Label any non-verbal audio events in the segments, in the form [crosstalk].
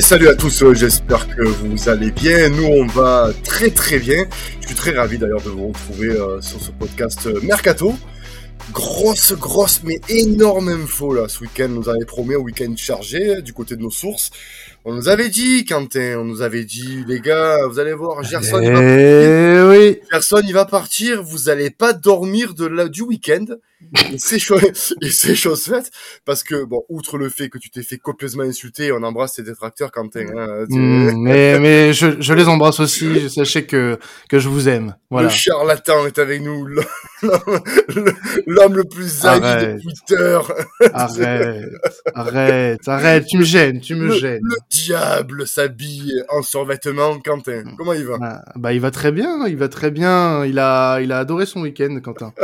Salut à tous, euh, j'espère que vous allez bien. Nous, on va très très bien. Je suis très ravi d'ailleurs de vous retrouver euh, sur ce podcast euh, Mercato. Grosse, grosse, mais énorme info là ce week-end. Nous avait promis un week-end chargé du côté de nos sources. On nous avait dit, Quentin, on nous avait dit, les gars, vous allez voir, Gerson, il va Eh oui. Gerson, il va partir, vous allez pas dormir de la, du week-end. Et c'est chose, chose faite. Parce que, bon, outre le fait que tu t'es fait copieusement insulter, on embrasse tes détracteurs, Quentin. Hein, tu- Mm, mais mais je, je les embrasse aussi. Sachez que que je vous aime. Voilà. Le charlatan est avec nous, l'homme le- plus haï de. Twitter, Arrête, arrête, arrête. Tu me gênes, tu me le, gênes. le diable s'habille en survêtement. Quentin, comment il va? Ah, bah il va très bien, il va très bien. Il a il a adoré son week-end, Quentin. [laughs]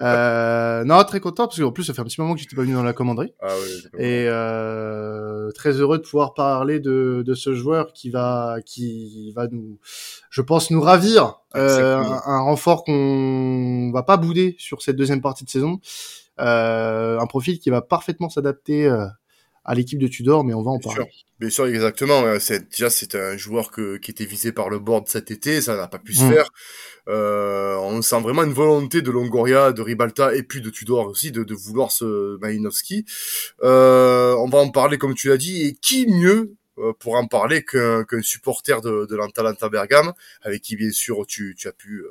Euh, non, très content parce qu'en plus ça fait un petit moment que j'étais pas venu dans la commanderie. Ah oui, Et euh, très heureux de pouvoir parler de, de ce joueur qui va qui va nous, je pense nous ravir. C'est Euh, cool. un, un renfort qu'on va pas bouder sur cette deuxième partie de saison. Euh, un profil qui va parfaitement s'adapter euh, à l'équipe de Tudor, mais on va en Bien parler. Bien sûr, exactement. Euh, C'est déjà c'est un joueur que, qui était visé par le board cet été, ça n'a pas pu se Mm. faire. Euh, on sent vraiment une volonté de Longoria, de Ribalta et puis de Tudor aussi de, de vouloir ce Malinowski. Euh, on va en parler comme tu l'as dit. Et qui mieux euh, pour en parler qu'un qu'un supporter de, de l'Atalanta Bergame, avec qui bien sûr tu, tu as pu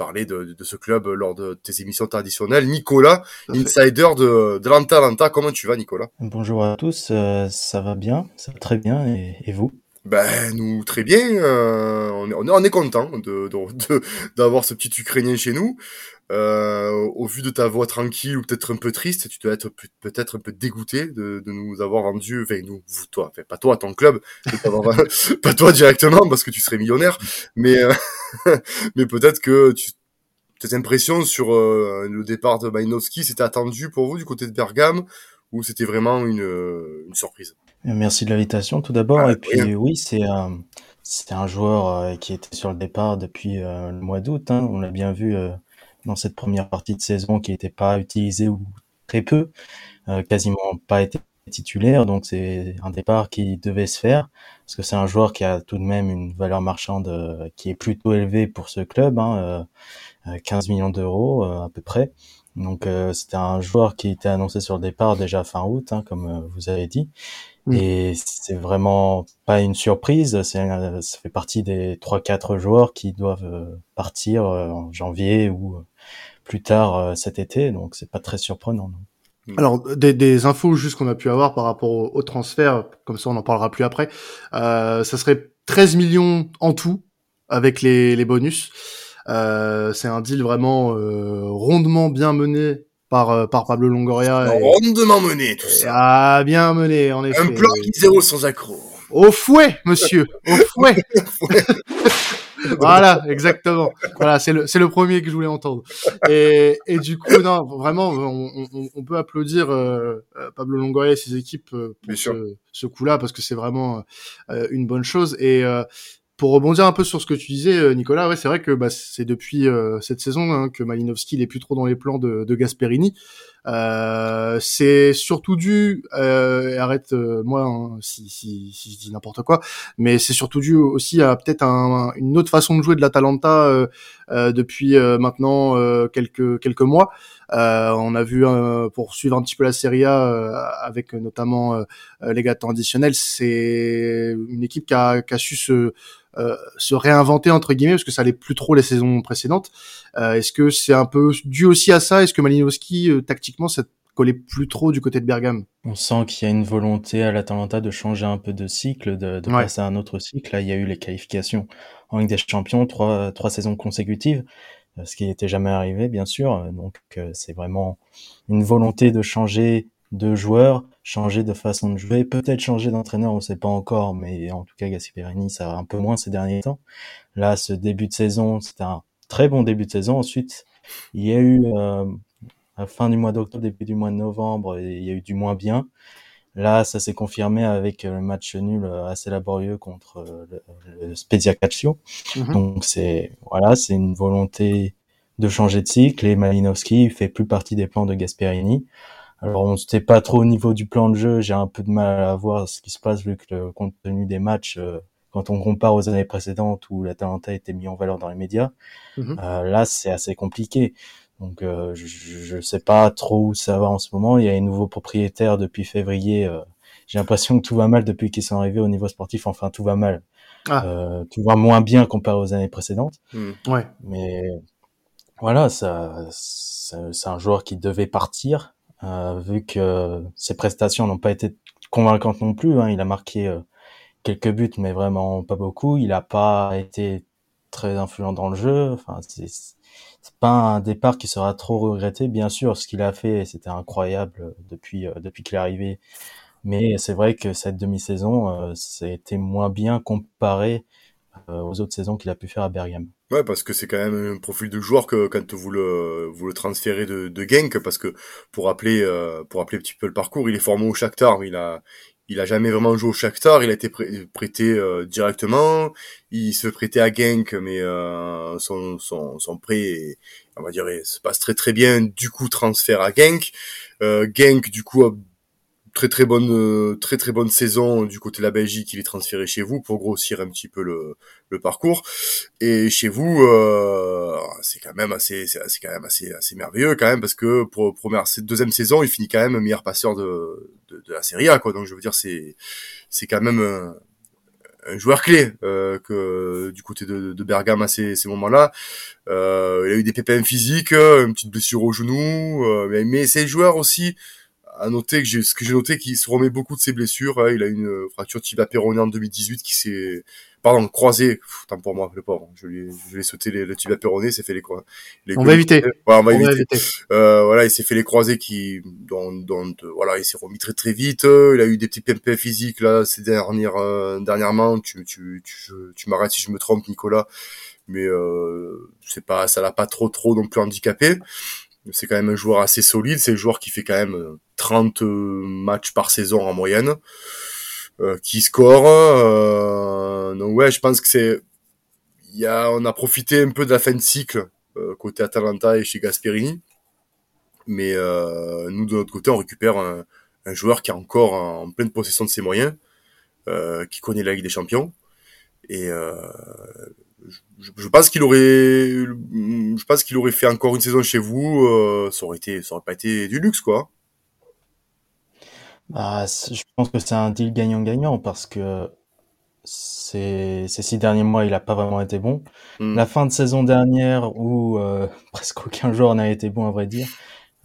parler de, de ce club lors de tes émissions traditionnelles. Nicolas, insider de, de l'Atalanta. Comment tu vas, Nicolas? Bonjour à tous, euh, ça va bien, ça va très bien, et, et vous? Ben nous très bien, euh, on est on est, on est content de d'avoir ce petit Ukrainien chez nous. Euh, au vu de ta voix tranquille ou peut-être un peu triste, tu dois être peut- peut-être un peu dégoûté de, de nous avoir vendu, enfin nous, toi, enfin, pas toi, ton club, [laughs] pas toi directement parce que tu serais millionnaire, mais euh, [laughs] mais peut-être que tu tes impressions sur euh, le départ de Malinowski, c'était attendu pour vous du côté de Bergame ou c'était vraiment une, euh, une surprise? Euh, Merci de l'invitation tout d'abord, Ah, et puis oui, c'est un, c'est un joueur euh, qui était sur le départ depuis euh, le mois d'août, hein. on l'a bien vu euh, dans cette première partie de saison qui n'était pas utilisée ou très peu, euh, quasiment pas été titulaire, donc c'est un départ qui devait se faire, parce que c'est un joueur qui a tout de même une valeur marchande euh, qui est plutôt élevée pour ce club, hein, euh, euh, 15 millions d'euros à peu près. Donc c'était un joueur qui était annoncé sur le départ déjà fin août, hein, comme vous avez dit. Mm. Et c'est vraiment pas une surprise, c'est ça fait partie des trois quatre joueurs qui doivent partir en janvier ou plus tard cet été, donc c'est pas très surprenant. non. Alors des, des infos juste qu'on a pu avoir par rapport au, au transfert, comme ça on en parlera plus après. Euh, ça serait 13 millions en tout avec les, les bonus. Euh, c'est un deal vraiment euh, rondement bien mené par euh, par Pablo Longoria. et- Rondement mené tout ça. Ah, bien mené en effet. Un plan qui zéro sans accro. Au fouet, monsieur, au fouet. [laughs] [laughs] voilà, exactement. Voilà, c'est le c'est le premier que je voulais entendre. Et et du coup, non, vraiment, on, on, on peut applaudir euh, euh, Pablo Longoria et ses équipes euh, pour ce coup-là parce que c'est vraiment euh, une bonne chose. Et euh, pour rebondir un peu sur ce que tu disais, euh, Nicolas, ouais, c'est vrai que bah, c'est depuis euh, cette saison hein, que Malinowski il est plus trop dans les plans de, de Gasperini. Euh, c'est surtout dû, euh, et arrête euh, moi hein, si, si, si je dis n'importe quoi, mais c'est surtout dû aussi à peut-être un, une autre façon de jouer de l'Atalanta euh, depuis maintenant quelques quelques mois. Euh, on a vu euh, pour suivre un petit peu la Serie A euh, avec notamment les gars additionnels, c'est une équipe qui a, qui a su se euh, se réinventer entre guillemets parce que ça allait plus trop les saisons précédentes. Euh, Est-ce que c'est un peu dû aussi à ça? Est-ce que Malinowski euh, tactiquement ça collait plus trop du côté de Bergame? On sent qu'il y a une volonté à l'Atalanta de changer un peu de cycle, de, de Ouais. passer à un autre cycle. Là, il y a eu les qualifications en Ligue des Champions, trois, trois saisons consécutives, ce qui n'était jamais arrivé, bien sûr. Donc, euh, c'est vraiment une volonté de changer de joueur, changer de façon de jouer, peut-être changer d'entraîneur, on ne sait pas encore, mais en tout cas, Gasperini, ça va un peu moins ces derniers temps. Là, ce début de saison, c'était un très bon début de saison. Ensuite, il y a eu euh, à la fin du mois d'octobre, début du mois de novembre, il y a eu du moins bien. Là, ça s'est confirmé avec euh, le match nul euh, assez laborieux contre euh, le, le Spezia Calcio. Mhm. Donc c'est voilà, c'est une volonté de changer de cycle et Malinowski fait plus partie des plans de Gasperini. Alors on n'était pas trop au niveau du plan de jeu, j'ai un peu de mal à voir ce qui se passe vu que le compte tenu des matchs, quand on compare aux années précédentes où la Talenta était mis en valeur dans les médias, Mhm. euh, là c'est assez compliqué. Donc euh, je ne sais pas trop où ça va en ce moment. Il y a un nouveau propriétaire depuis février. euh, j'ai l'impression que tout va mal depuis qu'ils sont arrivés au niveau sportif. Enfin tout va mal. Ah. Euh, tout va moins bien comparé aux années précédentes. Hmm. Ouais. Mais voilà, ça, c'est c'est un joueur qui devait partir, euh, vu que ses prestations n'ont pas été convaincantes non plus. Hein. Il a marqué euh, quelques buts, mais vraiment pas beaucoup. Il n'a pas été très influent dans le jeu. Enfin, c'est c'est pas un départ qui sera trop regretté. Bien sûr, ce qu'il a fait, c'était incroyable depuis euh, depuis qu'il est arrivé. Mais c'est vrai que cette demi-saison, euh, c'était moins bien comparé euh, aux autres saisons qu'il a pu faire à Bergame. Ouais, parce que c'est quand même un profil de joueur que quand vous le vous le transférez de, de Genk, parce que pour rappeler euh, pour rappeler un petit peu le parcours, il est formé au Shakhtar, il a il a jamais vraiment joué au Shakhtar, il a été prê- prêté euh, directement, il se fait prêter à Genk, mais euh, son, son son prêt, on va dire, se passe très très bien. Du coup, transfert à Genk. Euh, Genk, du coup, très très bonne euh, très très bonne saison du côté de la Belgique. Il est transféré chez vous pour grossir un petit peu le le parcours. Et chez vous, euh, c'est quand même assez, c'est quand même assez, assez merveilleux quand même parce que pour première, cette deuxième saison, il finit quand même meilleur passeur de, de, de la Serie A, quoi. Donc je veux dire, c'est, c'est quand même un, un joueur clé euh, que du côté de, de Bergame à ces, ces moments-là. Euh, il a eu des pépins physiques, une petite blessure au genou, euh, mais, mais c'est le joueur aussi à noter que j'ai ce que j'ai noté qu'il se remet beaucoup de ses blessures. hein. Il a une fracture tibia péronée en 2018 qui s'est pardon croisé. Pff, tant pour moi le pauvre. Je lui je lui ai sauté les, le tibia péroné, s'est fait les croisés. On va éviter. Ouais, on va On va éviter. Euh, voilà, il s'est fait les croisés qui, dont, dont, euh, voilà, il s'est remis très très vite. Euh, Il a eu des petits pimpins physiques là ces dernières, euh, dernièrement. Tu, tu, tu, tu m'arrêtes si je me trompe, Nicolas. Mais euh, c'est pas, ça l'a pas trop trop non plus handicapé. C'est quand même un joueur assez solide. C'est un joueur qui fait quand même euh, 30 matchs par saison en moyenne, euh, qui score. Euh, donc ouais, je pense que c'est, il y a, on a profité un peu de la fin de cycle euh, côté Atalanta et chez Gasperini. Mais euh, nous, de notre côté, on récupère un, un joueur qui est encore en pleine possession de ses moyens, euh, qui connaît la Ligue des Champions. Et euh, je, je pense qu'il aurait, je pense qu'il aurait fait encore une saison chez vous. euh, ça aurait été, ça aurait pas été du luxe, quoi. Bah, je pense que c'est un deal gagnant-gagnant parce que ces, ces six derniers mois, il a pas vraiment été bon. Hmm. La fin de saison dernière, où euh, [laughs] presque aucun joueur n'a été bon, à vrai dire,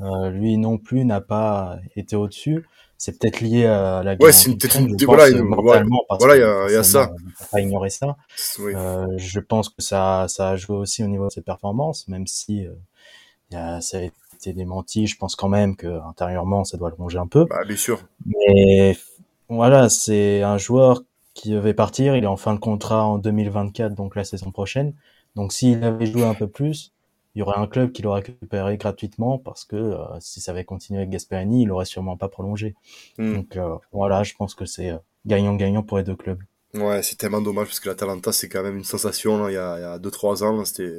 euh, lui non plus n'a pas été au-dessus. C'est peut-être lié à la guerre Ouais, c'est une- peut-être une- voilà, mentalement, voilà, il y a- y a ça. pas ignorer ça. Oui. Euh, je pense que ça, ça a joué aussi au niveau de ses performances, même si euh, y a, ça a été démenti. Je pense quand même que intérieurement, ça doit le ronger un peu. Bah, bien sûr. Mais voilà, c'est un joueur qui devait partir. Il est en fin de contrat en 2024, donc la saison prochaine. Donc s'il avait joué un peu plus, il y aurait un club qui l'aurait récupéré gratuitement parce que euh, si ça avait continué avec Gasperini, il aurait sûrement pas prolongé. Hmm. Donc euh, voilà, je pense que c'est euh, gagnant-gagnant pour les deux clubs. Ouais, c'est tellement dommage parce que l'Atalanta c'est quand même une sensation là, il y a, il y a deux trois ans. là, C'était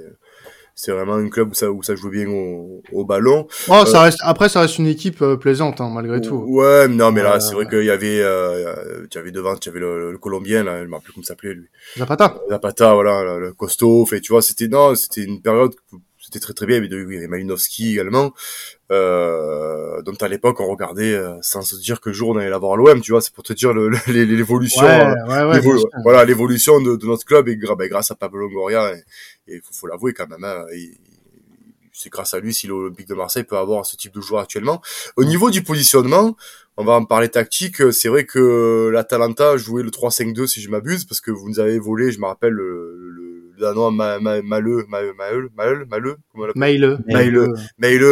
c'est vraiment un club où ça où ça jouait bien au, au ballon. Oh, ça reste, après, ça reste une équipe euh, plaisante, hein, malgré tout. Ouais, non mais là Euh, c'est vrai qu'il y avait euh, tu avais devant tu avais le, le Colombien là, je me rappelle comment il s'appelait lui. Zapata. Zapata voilà le, le costaud. Fait tu vois c'était non c'était une période c'était très très bien. Mais il y avait Malinowski également. Euh, donc à l'époque on regardait euh, sans se dire que jour on allait l'avoir à l'OM. Tu vois c'est pour te dire l'évolution. Ouais, euh, ouais, ouais. voilà l'évolution de, de notre club et ben, grâce à Pablo Longoria et il faut, faut l'avouer quand même hein, c'est grâce à lui si l'Olympique de Marseille peut avoir ce type de joueur actuellement. Au niveau du positionnement on va en parler tactique. C'est vrai que l'Atalanta jouait le 3-5-2 si je m'abuse parce que vous nous avez volé je me rappelle le, le, danois Ma- Ma- Maleux Maleux Maleux Maleux Maleux comment on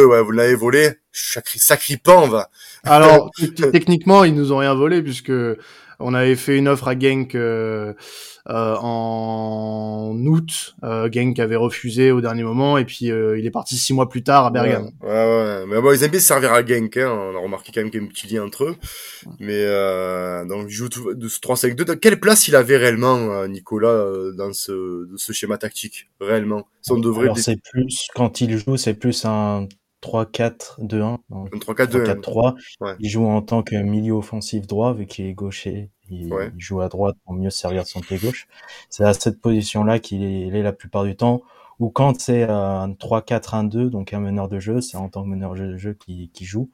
ouais. Vous l'avez volé. Sacré sacripant va. Alors, [laughs] techniquement, ils nous ont rien volé puisque on avait fait une offre à Genk euh, euh, en août. Euh, Genk avait refusé au dernier moment et puis euh, il est parti six mois plus tard à Bergame. Ouais, ouais, ouais. Mais bon, ils aiment bien se servir à Genk, hein. On a remarqué quand même qu'il y a un petit lien entre eux. Mais, euh, donc, il joue de ce 3-5-2. Dans quelle place il avait réellement, euh, Nicolas, dans ce, ce schéma tactique? Réellement. Si on devrait, Alors c'est plus quand il joue, c'est plus un 3-4-2-1. 3-4-2-1. Il joue en tant que milieu offensif droit, vu qu'il est gaucher. Il, joue à droite pour mieux servir de son pied gauche. C'est à cette position-là qu'il est, la plupart du temps. Ou quand c'est un 3-4-1-2, donc un meneur de jeu, c'est en tant que meneur de jeu qui, qui joue.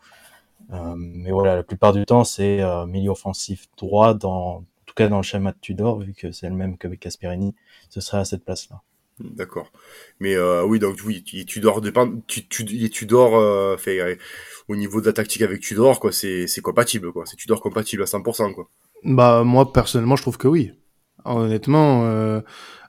Euh, mais voilà, la plupart du temps, c'est euh, milieu offensif droit, dans, en tout cas dans le schéma de Tudor, vu que c'est le même que Casperini, ce serait à cette place-là. D'accord. Mais euh, oui, donc oui, Tudor dépend, tu, tu, Tudor euh, fait euh, au niveau de la tactique avec Tudor, quoi, c'est c'est compatible, quoi. C'est Tudor compatible à 100%, quoi. Bah moi personnellement, je trouve que oui. Honnêtement, euh,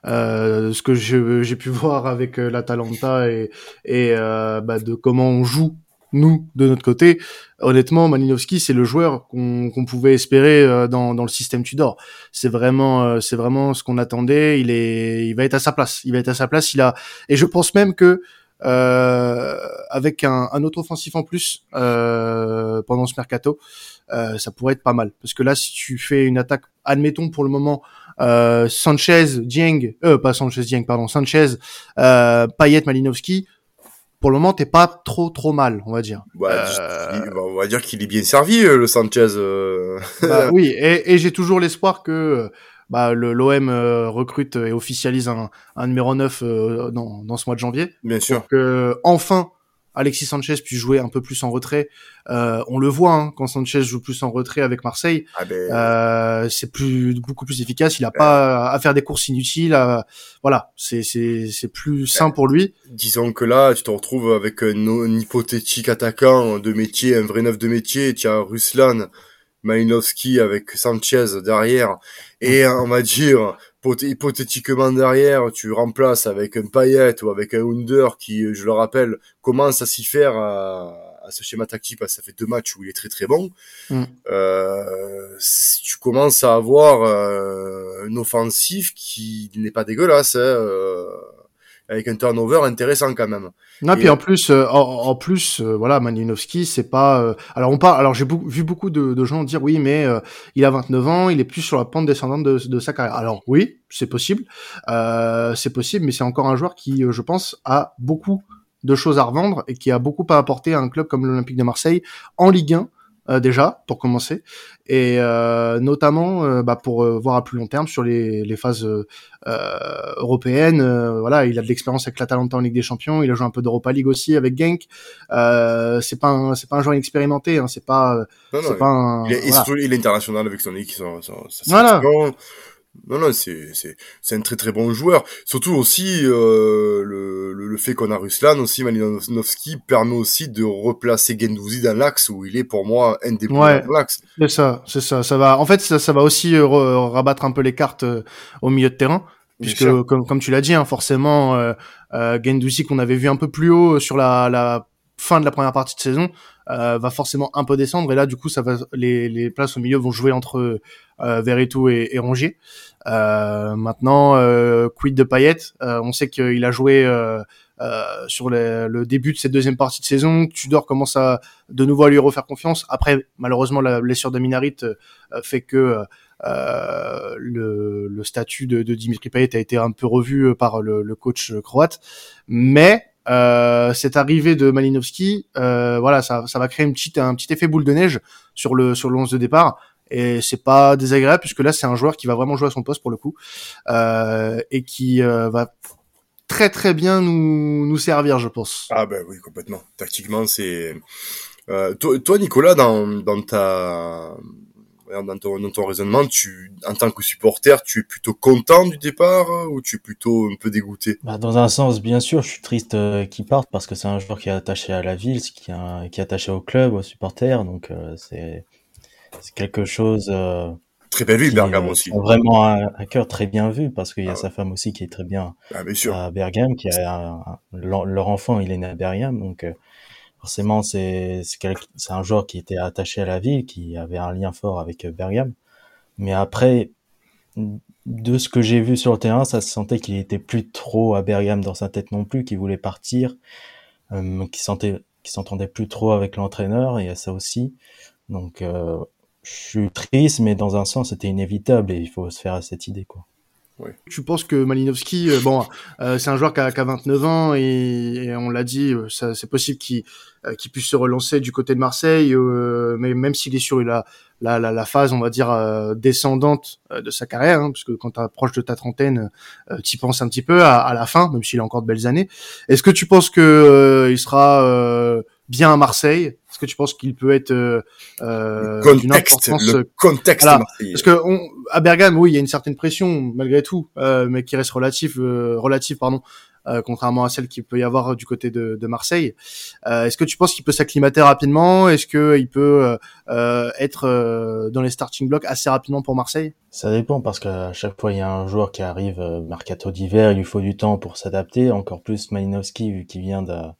euh, ce que j'ai pu [laughs] voir avec l'Atalanta et et bah, de comment on joue nous, de notre côté, honnêtement, Malinowski, c'est le joueur qu'on pouvait espérer euh, dans, le système Tudor. C'est vraiment, euh, c'est vraiment ce qu'on attendait. Il est, il va être à sa place. Il va être à sa place. Il a, et je pense même que euh, avec un, autre offensif en plus pendant ce mercato, ça pourrait être pas mal. Parce que là, si tu fais une attaque, admettons pour le moment, Sanchez, Dieng, pas Sanchez, Dieng, pardon, Sanchez, Payet, Malinowski, pour le moment, t'es pas trop trop mal, on va dire. euh... on va dire qu'il est bien servi, euh, le Sanchez. Euh. Bah, [laughs] oui, et, et j'ai toujours l'espoir que bah, le l'OM recrute et officialise un, un numéro 9 dans, dans ce mois de janvier. Bien sûr. Que enfin Alexis Sanchez puisse jouer un peu plus en retrait. Euh, on le voit hein, quand Sanchez joue plus en retrait avec Marseille, ah ben... euh, c'est plus beaucoup plus efficace. Il a pas à faire des courses inutiles. Voilà, c'est c'est c'est plus sain pour lui. Disons que là, tu te retrouves avec un, hypothétique attaquant de métier, un vrai neuf de métier. Tu as Ruslan, Malinowski avec Sanchez derrière, et on va dire hypothétiquement derrière, tu remplaces avec un Payet ou avec un Under qui, je le rappelle, commence à s'y faire à, ce schéma tactique parce que ça fait deux matchs où il est très très bon. Mm. Euh, tu commences à avoir euh, un offensif qui n'est pas dégueulasse. Hein, euh, avec un turnover intéressant quand même. Non, puis en plus, euh, en, plus, euh, voilà, Malinowski, c'est pas. Euh, alors on parle. Alors j'ai vu beaucoup de, de, gens dire oui, mais il a 29 ans, il est plus sur la pente descendante de, de sa carrière. Alors oui, c'est possible, c'est possible, mais c'est encore un joueur qui, je pense, a beaucoup de choses à revendre et qui a beaucoup à apporter à un club comme l'Olympique de Marseille en Ligue 1 euh, déjà pour commencer. Et euh, notamment euh, bah, pour voir à plus long terme sur les, les phases européennes. Voilà il a de l'expérience avec l'Atalanta en Ligue des Champions. Il a joué un peu d'Europa League aussi avec Genk. C'est pas c'est pas un joueur expérimenté hein, c'est pas c'est pas un, il, est, il est international avec son équipe voilà non, non, c'est c'est c'est un très très bon joueur. Surtout aussi euh, le, le, fait qu'on a Ruslan aussi Malinowski permet aussi de replacer Gendouzi dans l'axe où il est pour moi un des ouais, l'axe. C'est ça, c'est ça. Ça va. En fait, ça, ça va aussi rabattre un peu les cartes euh, au milieu de terrain. Puisque, comme, comme tu l'as dit, hein, forcément, euh, euh, Gendouzi qu'on avait vu un peu plus haut sur la, la fin de la première partie de saison, euh, va forcément un peu descendre et là du coup ça va les, les places au milieu vont jouer entre euh, Veretout et, et Rongier. Euh, maintenant euh, quid de Payet, euh, on sait qu'il a joué sur le début de cette deuxième partie de saison. Tudor commence à de nouveau à lui refaire confiance. Après malheureusement la blessure de Minarit fait que le, le, statut de, de, Dimitri Payet a été un peu revu par le, le coach croate, mais euh, cette arrivée de Malinowski, euh, voilà, ça, ça va créer une petite, un petit effet boule de neige sur le sur le 11 de départ. Et c'est pas désagréable puisque là c'est un joueur qui va vraiment jouer à son poste pour le coup euh, et qui euh, va très très bien nous nous servir, je pense. Ah ben oui, complètement. Tactiquement, c'est euh, toi, toi, Nicolas, dans dans ta dans ton, raisonnement, tu, en tant que supporter, tu es plutôt content du départ euh, ou tu es plutôt un peu dégoûté? Bah, Dans un sens, bien sûr, je suis triste euh, qu'il parte parce que c'est un joueur qui est attaché à la ville, qui est, qui est attaché au club, aux supporters, donc euh, c'est quelque chose. très bien vu, Bergame aussi. Vraiment un, cœur très bien vu parce qu'il y a ah sa femme aussi qui est très bien, ah, bien sûr. à Bergame, qui a leur enfant, il est né à Bergame, donc forcément c'est c'est un joueur qui était attaché à la ville, qui avait un lien fort avec euh, Bergame. Mais après, de ce que j'ai vu sur le terrain, ça se sentait qu'il était plus trop à Bergame dans sa tête non plus, qu'il voulait partir, euh, qu'il sentait qu'il s'entendait plus trop avec l'entraîneur et à ça aussi. Donc euh, je suis triste, mais dans un sens c'était inévitable et il faut se faire à cette idée quoi. Tu penses que Malinowski, euh, bon, euh, c'est un joueur qui a, qui a 29 ans et, et on l'a dit, euh, ça, c'est possible qu'il euh, qu'il puisse se relancer du côté de Marseille, euh, mais même s'il est sur la, la, la, la phase, on va dire, descendante de sa carrière, hein, parce que quand tu approches de ta trentaine, tu penses un petit peu à, à la fin, même s'il a encore de belles années. Est-ce que tu penses que il sera bien à Marseille Est-ce que tu penses qu'il peut être euh, euh, Le contexte, importance le contexte voilà. marseillais. parce que on, à Bergame, oui, il y a une certaine pression malgré tout, euh, mais qui reste relative, euh, relative, pardon, euh, contrairement à celle qu'il peut y avoir du côté de, de Marseille. Euh, Est-ce que tu penses qu'il peut s'acclimater rapidement? Est-ce que il peut euh, euh, être euh, dans les starting blocks assez rapidement pour Marseille? Ça dépend parce qu'à chaque fois il y a un joueur qui arrive euh, mercato d'hiver, il lui faut du temps pour s'adapter. Encore plus Malinowski vu qu'il vient d'un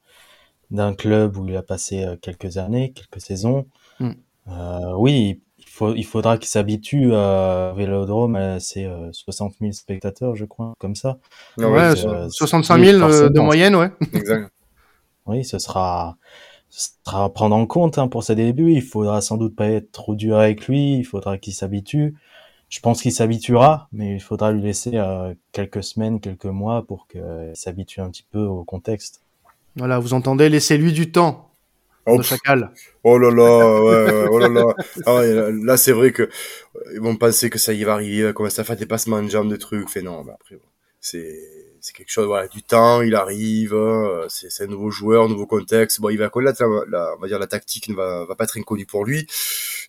d'un club où il a passé euh, quelques années, quelques saisons. Mm. Euh, oui, il faut il faudra qu'il s'habitue à Vélodrome, à ses euh, 60 000 spectateurs, je crois, comme ça. Ah Ouais, ouais, so- so- euh, 65 oui, 000 euh, de moyenne, ouais. [laughs] exact. Oui, ce sera, ce sera à prendre en compte hein, pour ses débuts. Il faudra sans doute pas être trop dur avec lui. Il faudra qu'il s'habitue. Je pense qu'il s'habituera, mais il faudra lui laisser euh, quelques semaines, quelques mois pour qu'il s'habitue un petit peu au contexte. Voilà, vous entendez, laissez-lui du temps. Oh, de chacal. oh là là, ouais, ouais, oh là là. Ah ouais, là, c'est vrai que euh, ils vont penser que ça y va arriver, il va commencer à faire des passements de jambes, des trucs. Fait non, mais après, c'est c'est quelque chose, voilà, du temps, il arrive, euh, c'est un nouveau joueur, nouveau contexte. Bon, il va connaître, la, on va dire, la tactique ne va, va pas être inconnue pour lui.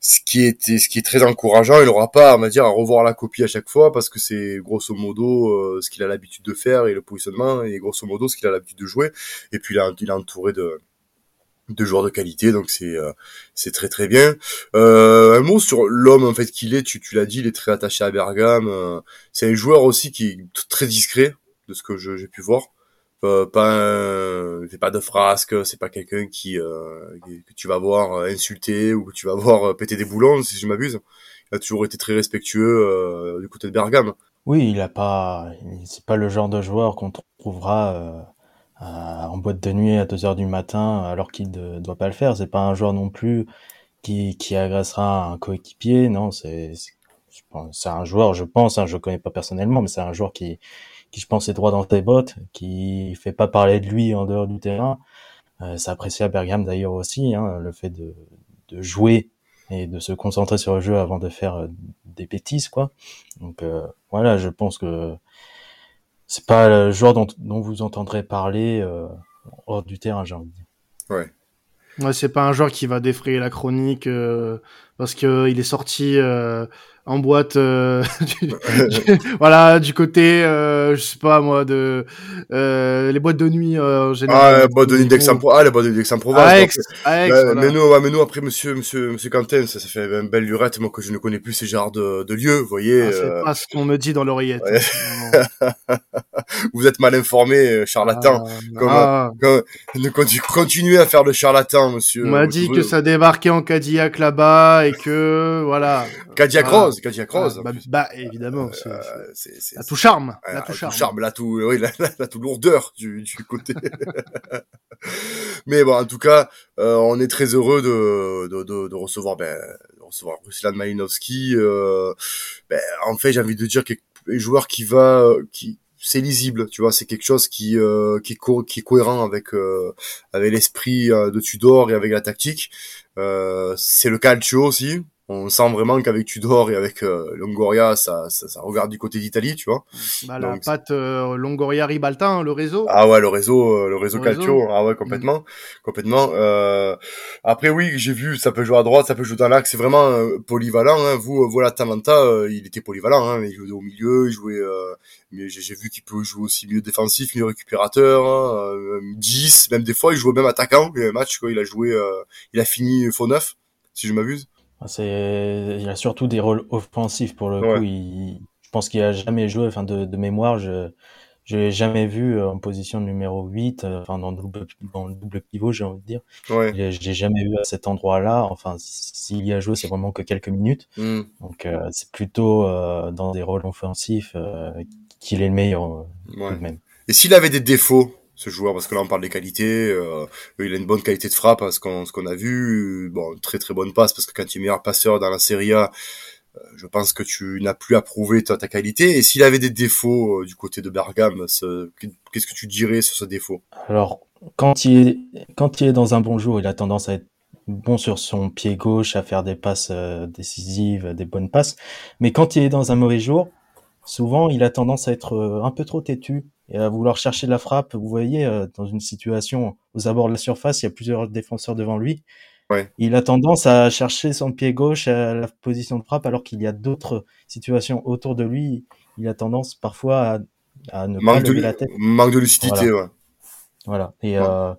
Ce qui est, ce qui est très encourageant, il n'aura pas, on va dire, à revoir la copie à chaque fois parce que c'est grosso modo euh, ce qu'il a l'habitude de faire et le positionnement et grosso modo ce qu'il a l'habitude de jouer. Et puis il est, il est entouré de de joueurs de qualité, donc c'est euh, c'est très très bien. Euh, un mot sur l'homme en fait qu'il est, tu, tu l'as dit, il est très attaché à Bergame. euh, c'est un joueur aussi qui est très discret de ce que j'ai pu voir. Euh, pas fait pas de frasques, c'est pas quelqu'un qui euh, que tu vas voir euh, insulter ou que tu vas voir euh, péter des boulons si je m'abuse. Il a toujours été très respectueux du côté de Bergame. Oui, il a pas, c'est pas le genre de joueur qu'on trouvera en boîte de nuit à 2 heures du matin alors qu'il ne doit pas le faire. C'est pas un joueur non plus qui, qui agressera un coéquipier. Non, c'est, un joueur, je pense, hein, je le connais pas personnellement, mais c'est un joueur qui, qui je pense est droit dans tes bottes, qui fait pas parler de lui en dehors du terrain. Euh, c'est apprécié à Bergame d'ailleurs aussi, hein, le fait de, de jouer et de se concentrer sur le jeu avant de faire euh, des bêtises, quoi. Donc euh, voilà, je pense que c'est pas le joueur dont, dont vous entendrez parler euh, hors du terrain, j'ai envie de dire. Ouais. Ouais, c'est pas un joueur qui va défrayer la chronique euh, parce que il est sorti euh, en boîte euh, du, [laughs] du- voilà du côté euh, je sais pas moi de euh, les boîtes de nuit euh, en Ah, général la boîte de nuit d'Aix-en-Provence. Ah, la boîte de nuit d'Aix-en-Provence. Aix, Bah, voilà. Mais nous, ouais, mais nous après Monsieur Monsieur Monsieur Quentin, ça, ça fait une belle lurette, moi que je ne connais plus ces genres de, de lieux, vous voyez. Ah, c'est euh, pas ce qu'on me dit dans l'oreillette Ouais. [laughs] Vous êtes mal informé, euh, charlatan. Ah, Comme, ah. Quand- ne continue, continuez à faire le charlatan, Monsieur. on m'a dit que ça débarquait en Cadillac là-bas et que voilà Cadillac Voilà. Rose, Cadillac Rose. Ah, bah, bah, évidemment c'est Euh, c'est- c'est c'est la tout charme la tout charme charme, la tout, oui, [laughs] la, la, la tout lourdeur du, du côté. [laughs] Mais bon, en tout cas, euh, on est très heureux de, de, de, de recevoir, ben, de recevoir Ruslan Malinowski. Euh, ben, en fait, j'ai envie de dire un joueur qui va, qui, c'est lisible, tu vois, c'est quelque chose qui, euh, qui, est co- qui est cohérent avec, euh, avec l'esprit euh, de Tudor et avec la tactique. Euh, c'est le calcio aussi. On sent vraiment qu'avec Tudor et avec euh, Longoria, ça, ça, ça regarde du côté d'Italie, tu vois. bah, la donc, patte euh, Longoria Ribalta hein, le réseau Ah ouais, le réseau, euh, le réseau Le Calcio, réseau. ah ouais, complètement, complètement. Euh, après oui, j'ai vu, ça peut jouer à droite, ça peut jouer dans l'axe, c'est vraiment euh, polyvalent. Hein. Vous, euh, voilà, Talenta, euh, il était polyvalent, hein. il jouait au milieu, il jouait, euh, mais j'ai vu qu'il peut jouer aussi milieu défensif, milieu récupérateur, hein, euh, 10, même des fois il jouait même attaquant. Il y a un match, quoi, il a joué, euh, il a fini faux neuf, si je m'abuse. C'est, il a surtout des rôles offensifs pour le Ouais. coup. Il, je pense qu'il a jamais joué, enfin de, de mémoire, je, je l'ai jamais vu en position numéro 8, euh, enfin dans le double, dans le double pivot, j'ai envie de dire. Ouais. Je l'ai- jamais vu à cet endroit-là. Enfin, s'il y a joué, c'est vraiment que quelques minutes. Hmm. Donc euh, c'est plutôt euh, dans des rôles offensifs euh, qu'il est le meilleur Ouais. tout de même. Et s'il avait des défauts, ce joueur, parce que là on parle des qualités, euh, il a une bonne qualité de frappe, hein, ce qu'on ce qu'on a vu, bon, très très bonne passe, parce que quand il est meilleur passeur dans la Serie A, je pense que tu n'as plus à prouver ta, ta qualité. Et s'il avait des défauts du côté de Bergame, qu'est-ce que tu dirais sur ce défaut? Alors, quand il, est, quand il est dans un bon jour, il a tendance à être bon sur son pied gauche, à faire des passes décisives, des bonnes passes. Mais quand il est dans un mauvais jour, souvent il a tendance à être un peu trop têtu et à vouloir chercher la frappe. Vous voyez, dans une situation aux abords de la surface, il y a plusieurs défenseurs devant lui. Il a tendance à chercher son pied gauche à la position de frappe alors qu'il y a d'autres situations autour de lui. Il a tendance parfois à, à ne pas lever la tête. Manque de lucidité, voilà. ouais. Voilà. Et euh,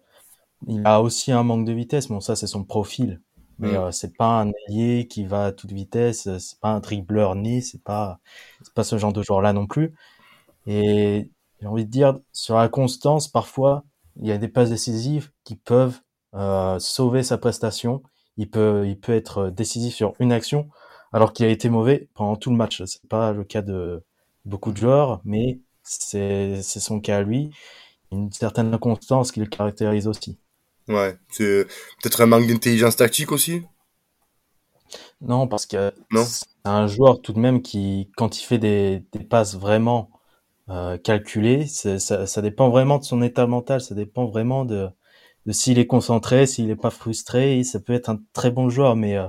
il a aussi un manque de vitesse. Bon, ça, c'est son profil. Mais mm. euh, c'est pas un allié qui va à toute vitesse. C'est pas un dribbleur ni. C'est pas, c'est pas ce genre de joueur-là non plus. Et j'ai envie de dire, sur la constance, parfois, il y a des passes décisives qui peuvent euh, sauver sa prestation. Il peut, il peut être décisif sur une action, alors qu'il a été mauvais pendant tout le match. C'est pas le cas de beaucoup de joueurs, mais c'est, c'est son cas à lui. Une certaine inconstance qui le caractérise aussi. Ouais, c'est peut-être un manque d'intelligence tactique aussi? Non, parce que c'est un joueur tout de même qui, quand il fait des, des passes vraiment euh, calculées, ça, ça, dépend vraiment de son état mental, ça dépend vraiment de, de s'il est concentré, s'il n'est pas frustré, ça peut être un très bon joueur, mais euh,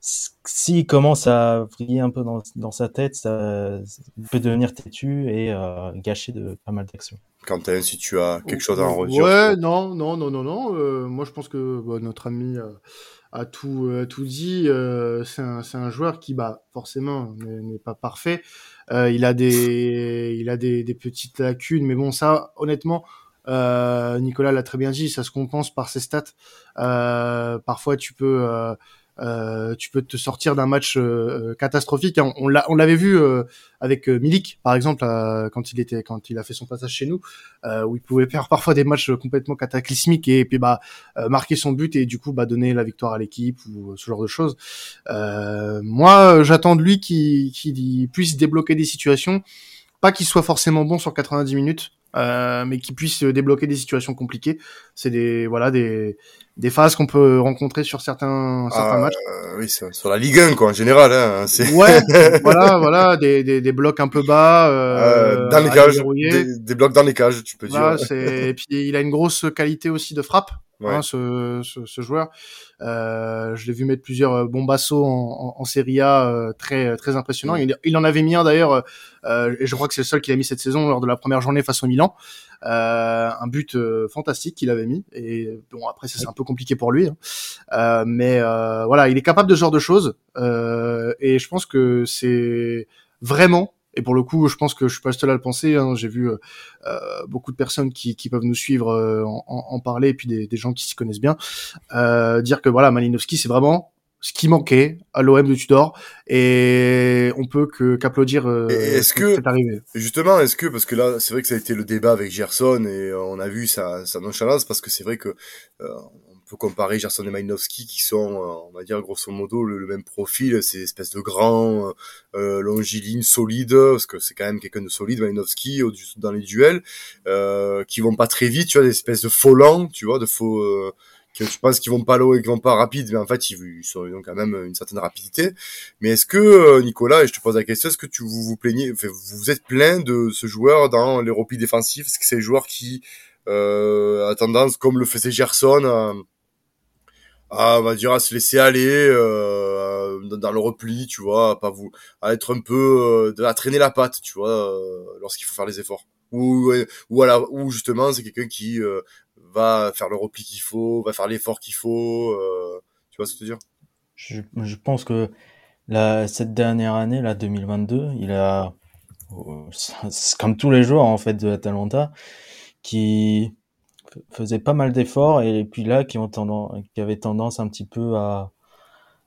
s'il commence à vriller un peu dans, dans sa tête, ça, peut devenir têtu et euh, gâcher de pas mal d'actions. Quentin, si tu as quelque chose à en redire. Ouais, non, non, non, non, non. Euh, moi, je pense que bah, notre ami euh, a tout, euh, tout dit. Euh, c'est un, un, joueur qui, bah, forcément, n'est pas parfait. il a des, [laughs] il a des, des, petites lacunes, mais bon, ça, honnêtement, Nicolas l'a très bien dit, ça se compense par ses stats. parfois, tu peux euh, tu peux te sortir d'un match euh, catastrophique. On, on l'avait vu euh, avec Milik, par exemple, quand il était, quand il a fait son passage chez nous, où il pouvait faire parfois des matchs complètement cataclysmiques et, puis bah marquer son but et du coup bah donner la victoire à l'équipe ou ce genre de choses. moi, j'attends de lui qu'il puisse débloquer des situations, pas qu'il soit forcément bon sur 90 minutes. Euh, mais qui puisse débloquer des situations compliquées. C'est des voilà des des phases qu'on peut rencontrer sur certains certains ah, matchs. Euh, oui, sur la Ligue 1 quoi en général. Hein, ouais, [laughs] voilà, voilà, des, des, des blocs un peu bas. Euh, euh dans les cages, des, des, blocs dans les cages, tu peux voilà, dire. et puis il a une grosse qualité aussi de frappe. Hein, ce, ce, ce, joueur. Euh, je l'ai vu mettre plusieurs euh, bombassos en, en, en Serie A euh, très très impressionnant. Il, il, en avait mis un d'ailleurs, euh, et je crois que c'est le seul qu'il a mis cette saison lors de la première journée face au Milan. un but fantastique qu'il avait mis. Et bon après ça c'est un peu compliqué pour lui, hein. mais voilà il est capable de ce genre de choses. et je pense que c'est vraiment et pour le coup, je pense que je suis pas seul à le penser. Hein. J'ai vu euh, euh, beaucoup de personnes qui, peuvent nous suivre euh, en, parler, et puis des, des gens qui s'y connaissent bien, dire que voilà, Malinowski, c'est vraiment ce qui manquait à l'OM de Tudor. Et on peut que qu'applaudir euh, est-ce que justement est-ce que parce que là c'est vrai que ça a été le débat avec Gerson et on a vu sa, sa nonchalance parce que c'est vrai que euh, peut comparer Gerson et Malinowski qui sont, euh, on va dire grosso modo le, même profil, ces espèces de grands, euh, longilignes, solides, parce que c'est quand même quelqu'un de solide, Malinowski dans les duels, euh, qui vont pas très vite, tu vois, des espèces de faux lents, tu vois, de faux, euh, que je pense qu'ils vont pas loin et qu'ils vont pas rapide, mais en fait ils, ont quand même une certaine rapidité. Mais est-ce que euh, Nicolas, et je te pose la question, est-ce que tu vous vous plaignez, vous vous êtes plein de ce joueur dans les replis défensifs? Est-ce que c'est un joueur qui euh, a tendance, comme le faisait Gerson, à, on va dire, à se laisser aller euh, dans le repli, tu vois, à pas vous, à être un peu, euh, à traîner la patte, tu vois, euh, lorsqu'il faut faire les efforts? Ou, ou à ou justement, c'est quelqu'un qui euh, va faire le repli qu'il faut, va faire l'effort qu'il faut, euh, tu vois ce que je veux dire? Je, je pense que la, cette dernière année, là, 2022, il a, [laughs] comme tous les joueurs en fait de Atalanta, qui faisait pas mal d'efforts et puis là qui ont tendance, qui avait tendance un petit peu à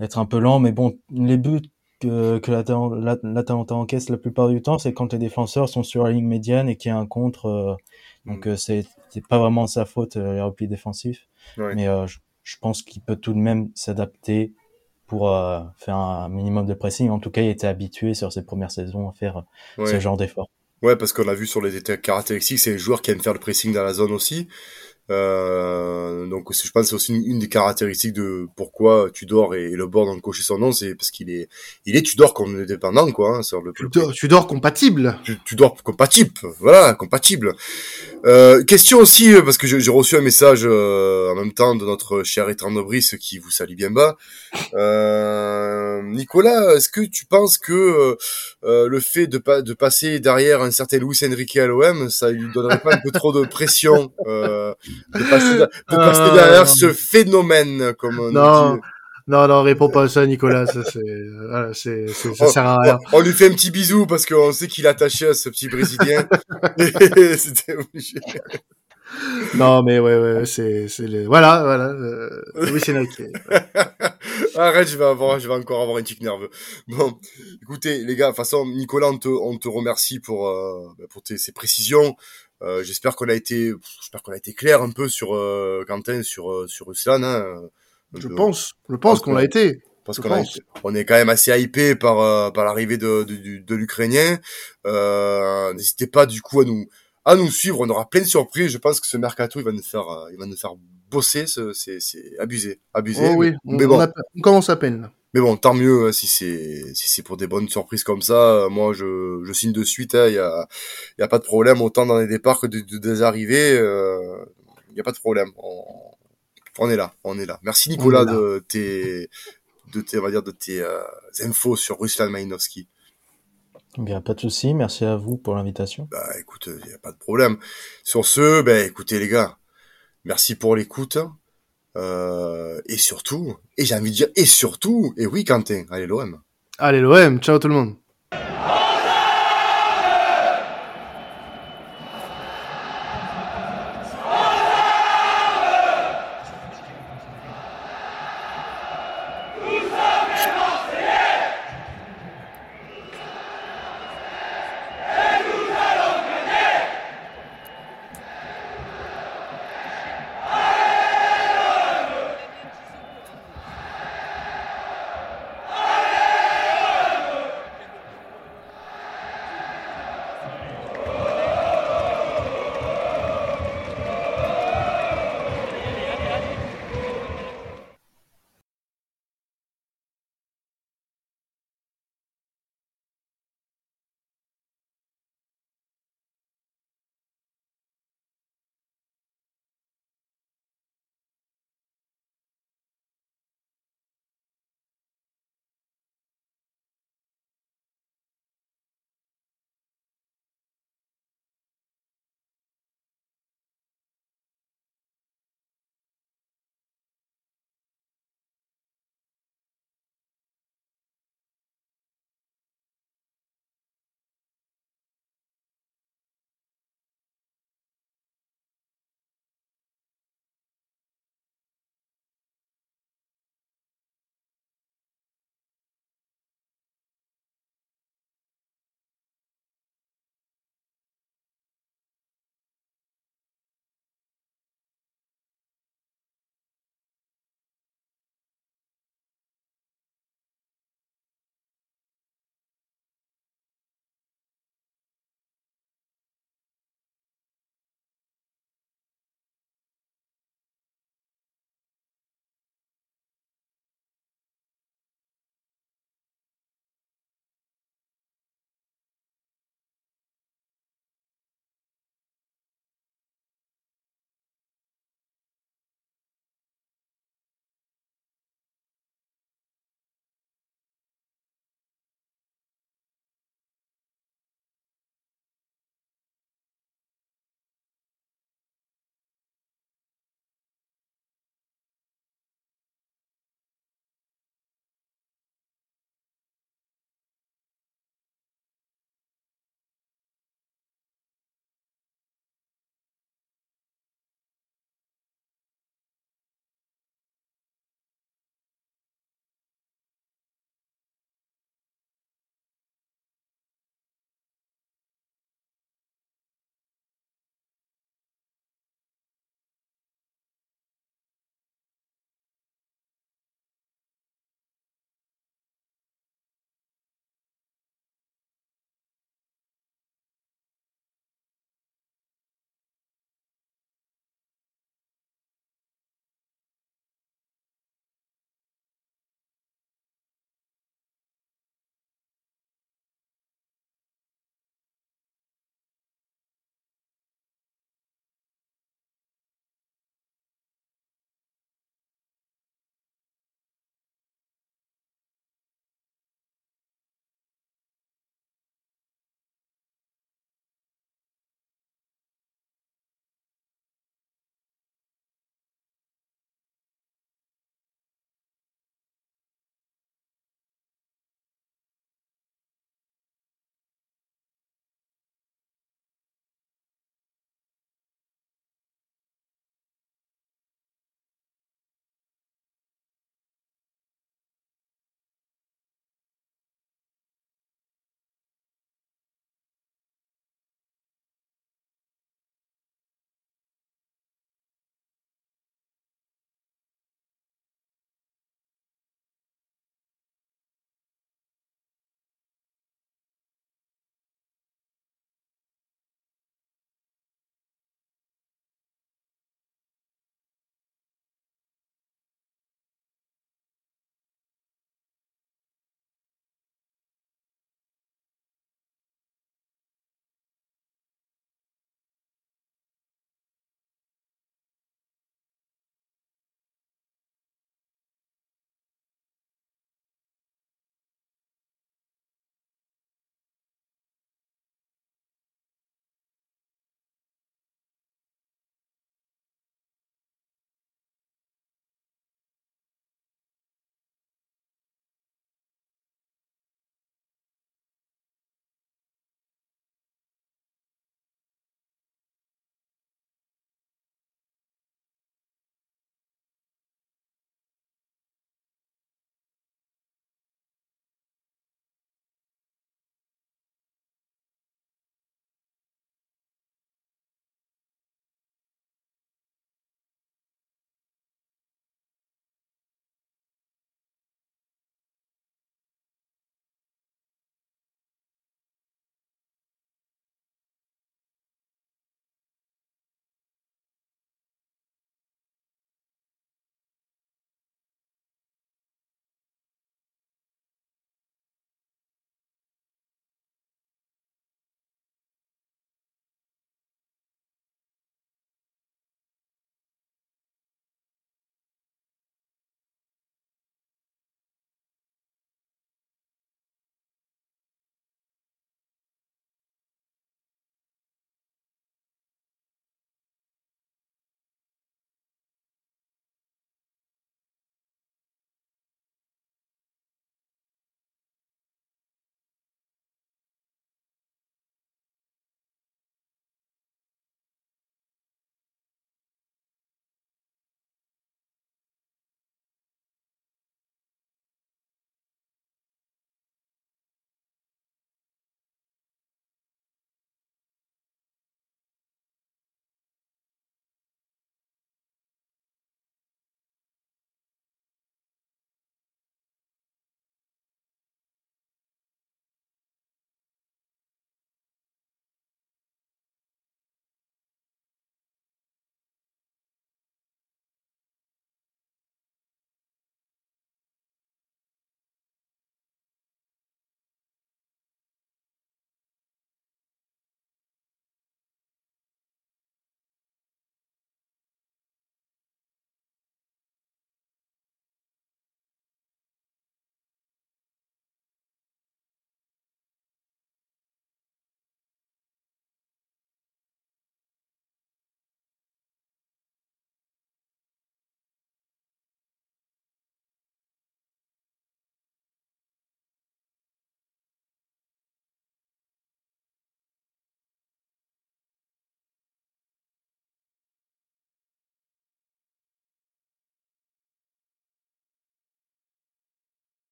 être un peu lent. Mais bon, les buts que, que l'Atalanta encaisse la plupart du temps, c'est quand les défenseurs sont sur la ligne médiane et qu'il y a un contre. Euh, donc mm. euh, c'est c'est pas vraiment sa faute euh, les replis défensifs. Mais je, je, pense qu'il peut tout de même s'adapter pour faire un minimum de pressing. En tout cas, il était habitué sur ses premières saisons à faire ce genre d'efforts. Ouais, parce qu'on a vu sur les caractéristiques, c'est les joueurs qui aiment faire le pressing dans la zone aussi. Euh, donc je pense que c'est aussi une, une, des caractéristiques de pourquoi Tudor et, et le board ont coché son nom, c'est parce qu'il est il est Tudor comme indépendant quoi. Hein, sur le, Tudor, Tudor compatible. Tudor compatible, voilà compatible. Euh, question aussi parce que j'ai reçu un message euh, en même temps de notre cher étrange Brice qui vous salue bien bas. Euh, Nicolas, est-ce que tu penses que euh, le fait de, pa de passer derrière un certain Luis Enrique à l'OM, ça lui donnerait pas un peu trop de pression euh, de passer, de passer euh, derrière ce phénomène, comme on non. Dit. Non, non, réponds pas à ça, Nicolas. Ça, c'est, voilà, c'est, ça on, sert à rien. On, on, lui fait un petit bisou parce qu'on sait qu'il est attaché à ce petit Brésilien. [laughs] C'était obligé. Non, mais ouais, ouais, c'est, c'est le, voilà, voilà. Euh, oui, c'est Nike. [laughs] Arrête, je vais avoir, je vais encore avoir un tic nerveux. Bon, écoutez, les gars, de toute façon, Nicolas, on te, on te remercie pour, euh, pour tes, ces précisions. Euh, j'espère qu'on a été, j'espère qu'on a été clair un peu sur euh, Quentin, sur euh, sur Ruslan. Hein. Je pense, je pense qu'on l'a été. Parce qu'on on est quand même assez hypé par par l'arrivée de de, de, l'Ukrainien. N'hésitez pas du coup à nous à nous suivre. On aura plein de surprises. Je pense que ce mercato il va nous faire il va nous faire bosser. C'est c'est abusé, abusé. Oh oui, mais, on, bon. on, commence à peine. Mais bon, tant mieux hein, si c'est si c'est pour des bonnes surprises comme ça. Moi, je, je signe de suite. Il hein, y a y a pas de problème autant dans les départs que des, des arrivées. Il euh, y a pas de problème. On, on, est là, on est là. Merci Nicolas de tes de tes on va dire de tes euh, infos sur Ruslan Malinowski. Bien, pas de souci. Merci à vous pour l'invitation. Bah, écoute, il y a pas de problème. Sur ce, ben, écoutez les gars, merci pour l'écoute. Euh, et surtout, et j'ai envie de dire, et surtout, et oui Quentin, allez l'OM. Allez l'OM, ciao tout le monde.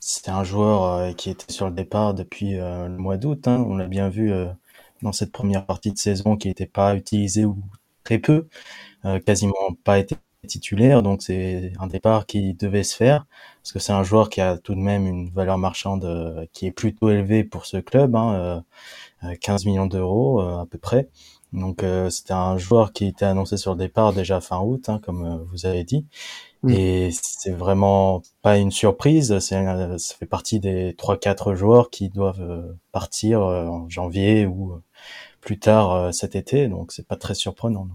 C'était un joueur qui était sur le départ depuis le mois d'août. Hein. On l'a bien vu dans cette première partie de saison qui n'était pas utilisé ou très peu, quasiment pas été titulaire, donc c'est un départ qui devait se faire, parce que c'est un joueur qui a tout de même une valeur marchande euh, qui est plutôt élevée pour ce club, hein, 15 euh, millions d'euros euh, à peu près. Donc c'était un joueur qui était annoncé sur le départ déjà fin août, hein, comme vous avez dit. Et c'est vraiment pas une surprise, ça fait partie des 3-4 joueurs qui doivent partir en janvier ou plus tard cet été, donc c'est pas très surprenant.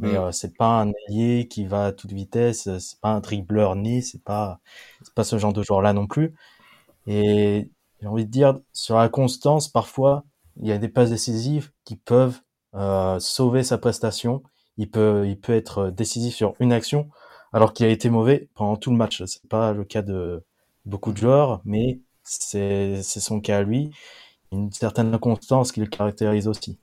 Mais mm. euh, c'est pas un ailier qui va à toute vitesse, euh, c'est pas un dribbleur né, c'est pas c'est pas ce genre de joueur là non plus. Et j'ai envie de dire sur la constance, parfois il y a des passes décisives qui peuvent euh, sauver sa prestation. Il peut il peut être décisif sur une action alors qu'il a été mauvais pendant tout le match. C'est pas le cas de beaucoup de joueurs, mais c'est c'est son cas à lui. Une certaine inconstance qui le caractérise aussi.